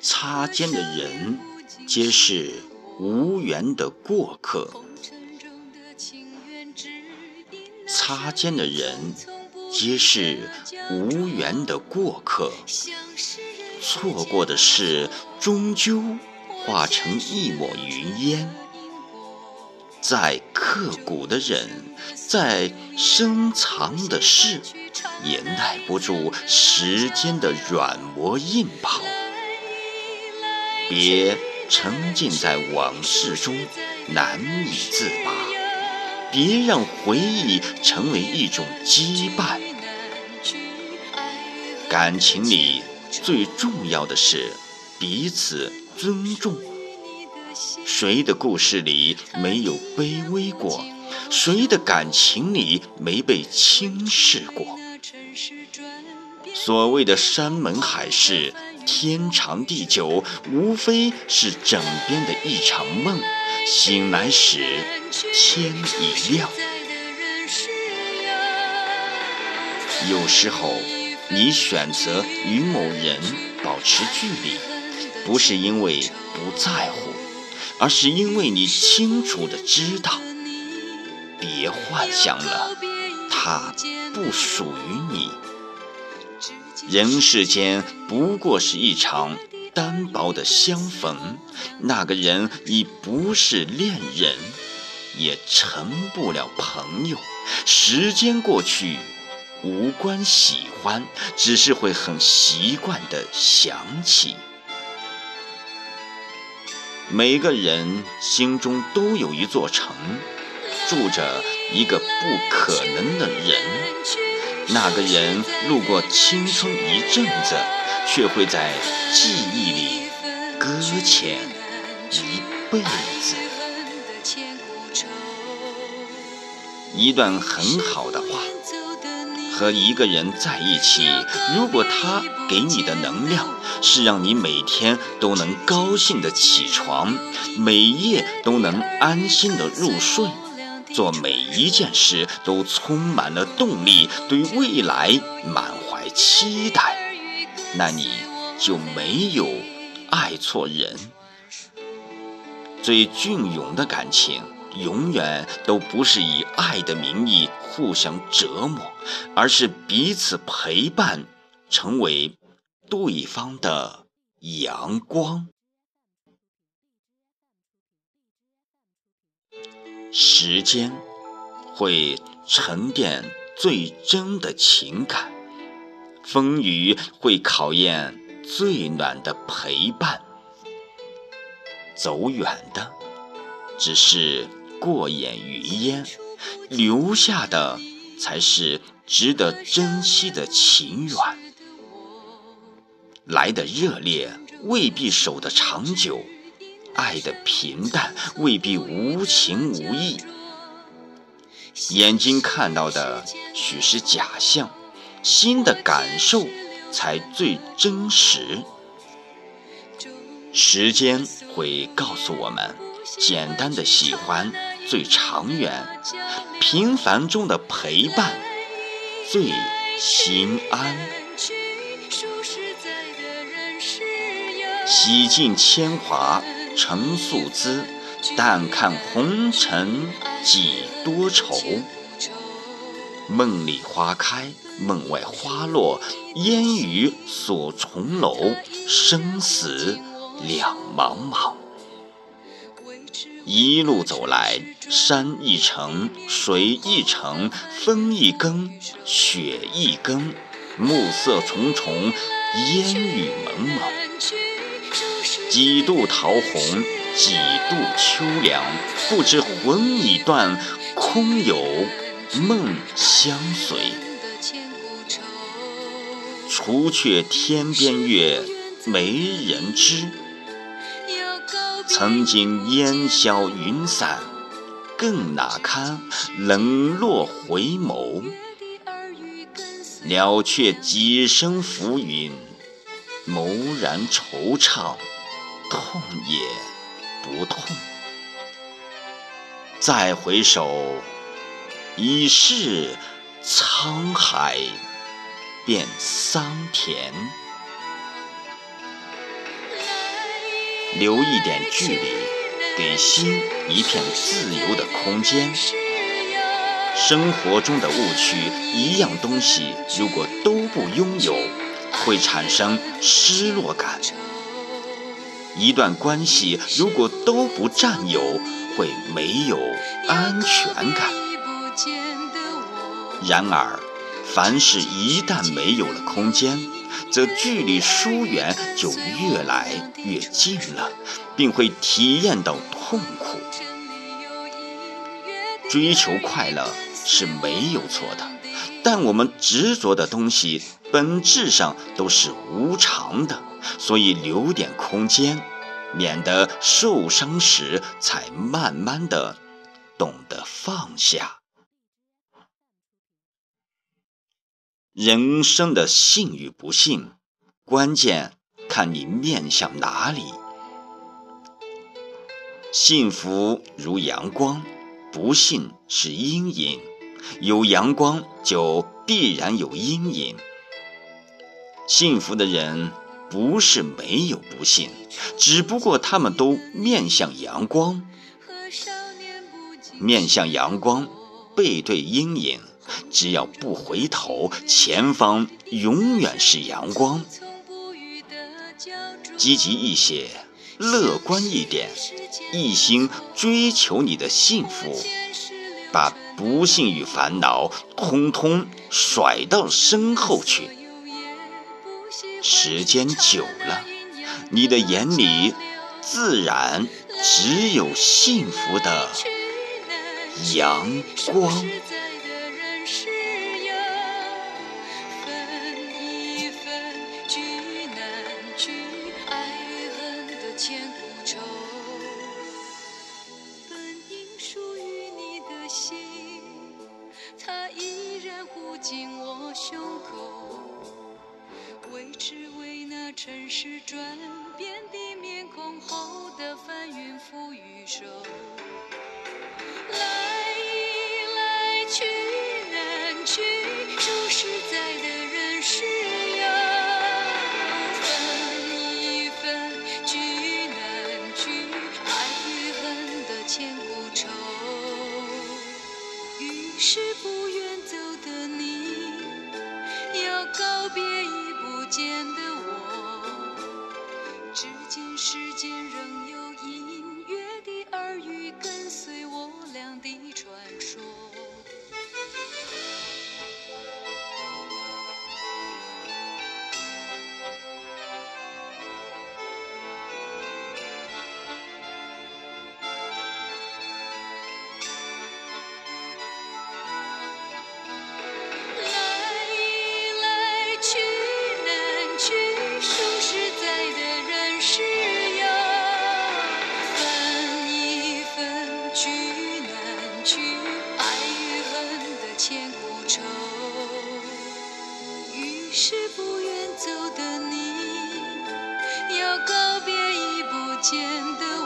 擦肩的人，皆是无缘的过客。擦肩的人，皆是无缘的过客。错过的事，终究化成一抹云烟。再刻骨的人，再深藏的事，也耐不住时间的软磨硬泡。别沉浸在往事中，难以自拔；别让回忆成为一种羁绊。感情里最重要的是彼此尊重。谁的故事里没有卑微过？谁的感情里没被轻视过？所谓的山盟海誓、天长地久，无非是枕边的一场梦。醒来时，天已亮。有时候，你选择与某人保持距离，不是因为不在乎。而是因为你清楚的知道，别幻想了，他不属于你。人世间不过是一场单薄的相逢，那个人已不是恋人，也成不了朋友。时间过去，无关喜欢，只是会很习惯的想起。每个人心中都有一座城，住着一个不可能的人。那个人路过青春一阵子，却会在记忆里搁浅一辈子。一段很好的话。和一个人在一起，如果他给你的能量是让你每天都能高兴的起床，每夜都能安心的入睡，做每一件事都充满了动力，对未来满怀期待，那你就没有爱错人。最隽永的感情。永远都不是以爱的名义互相折磨，而是彼此陪伴，成为对方的阳光。时间会沉淀最真的情感，风雨会考验最暖的陪伴。走远的，只是。过眼云烟，留下的才是值得珍惜的情缘。来的热烈未必守得长久，爱的平淡未必无情无义。眼睛看到的许是假象，心的感受才最真实。时间会告诉我们，简单的喜欢。最长远，平凡中的陪伴最心安。洗尽铅华成素姿，但看红尘几多愁。梦里花开，梦外花落，烟雨锁重楼，生死两茫茫。一路走来，山一程，水一程，风一更，雪一更，暮色重重，烟雨蒙蒙。几度桃红，几度秋凉，不知魂已断，空有梦相随。除却天边月，没人知。曾经烟消云散，更哪堪冷落回眸？了却几声浮云，蓦然惆怅，痛也不痛。再回首已是沧海变桑田。留一点距离给心一片自由的空间。生活中的误区一样东西如果都不拥有会产生失落感。一段关系如果都不占有，会没有安全感。然而，凡事一旦没有了空间，则距离疏远就越来越近了，并会体验到痛苦。追求快乐是没有错的，但我们执着的东西本质上都是无常的，所以留点空间，免得受伤时才慢慢的懂得放下。人生的幸与不幸，关键看你面向哪里。幸福如阳光，不幸是阴影。有阳光就必然有阴影。幸福的人不是没有不幸，只不过他们都面向阳光。面向阳光，背对阴影。只要不回头，前方永远是阳光。积极一些，乐观一点，一心追求你的幸福，把不幸与烦恼通通甩到身后去。时间久了，你的眼里自然只有幸福的阳光。尘手，来易来去难去，数十载的人世游，分易分聚难聚，爱与恨的千古愁。于是见的